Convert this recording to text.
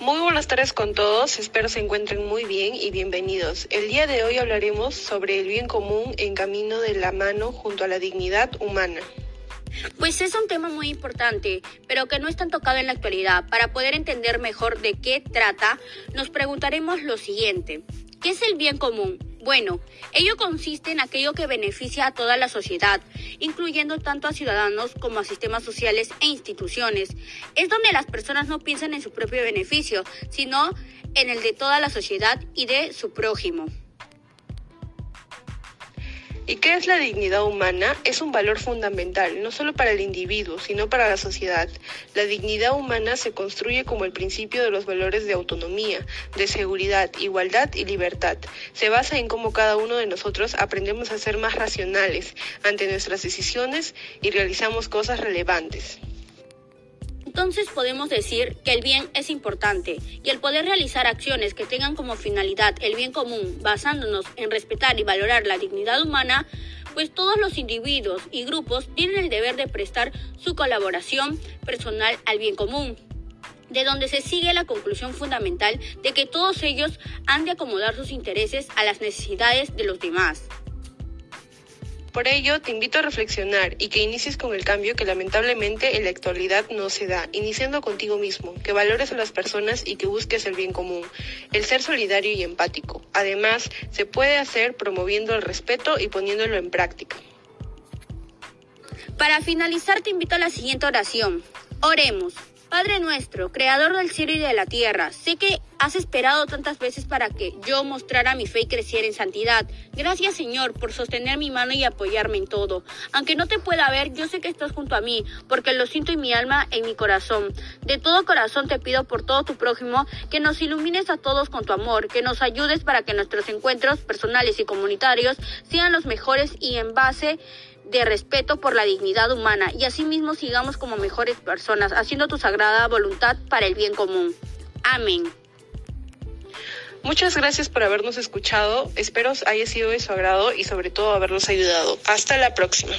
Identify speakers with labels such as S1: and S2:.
S1: Muy buenas tardes con todos, espero se encuentren muy bien y bienvenidos. El día de hoy hablaremos sobre el bien común en camino de la mano junto a la dignidad humana.
S2: Pues es un tema muy importante, pero que no es tan tocado en la actualidad. Para poder entender mejor de qué trata, nos preguntaremos lo siguiente. ¿Qué es el bien común? Bueno, ello consiste en aquello que beneficia a toda la sociedad, incluyendo tanto a ciudadanos como a sistemas sociales e instituciones. Es donde las personas no piensan en su propio beneficio, sino en el de toda la sociedad y de su prójimo.
S1: ¿Y qué es la dignidad humana? Es un valor fundamental, no solo para el individuo, sino para la sociedad. La dignidad humana se construye como el principio de los valores de autonomía, de seguridad, igualdad y libertad. Se basa en cómo cada uno de nosotros aprendemos a ser más racionales ante nuestras decisiones y realizamos cosas relevantes.
S2: Entonces podemos decir que el bien es importante y el poder realizar acciones que tengan como finalidad el bien común basándonos en respetar y valorar la dignidad humana, pues todos los individuos y grupos tienen el deber de prestar su colaboración personal al bien común de donde se sigue la conclusión fundamental de que todos ellos han de acomodar sus intereses a las necesidades de los demás.
S1: Por ello, te invito a reflexionar y que inicies con el cambio que lamentablemente en la actualidad no se da, iniciando contigo mismo, que valores a las personas y que busques el bien común, el ser solidario y empático. Además, se puede hacer promoviendo el respeto y poniéndolo en práctica.
S2: Para finalizar, te invito a la siguiente oración. Oremos. Padre nuestro, creador del cielo y de la tierra, sé que has esperado tantas veces para que yo mostrara mi fe y creciera en santidad. Gracias Señor por sostener mi mano y apoyarme en todo. Aunque no te pueda ver, yo sé que estás junto a mí, porque lo siento en mi alma, en mi corazón. De todo corazón te pido por todo tu prójimo que nos ilumines a todos con tu amor, que nos ayudes para que nuestros encuentros personales y comunitarios sean los mejores y en base de respeto por la dignidad humana y asimismo sigamos como mejores personas, haciendo tu sagrada voluntad para el bien común. Amén.
S1: Muchas gracias por habernos escuchado, espero haya sido de su agrado y sobre todo habernos ayudado. Hasta la próxima.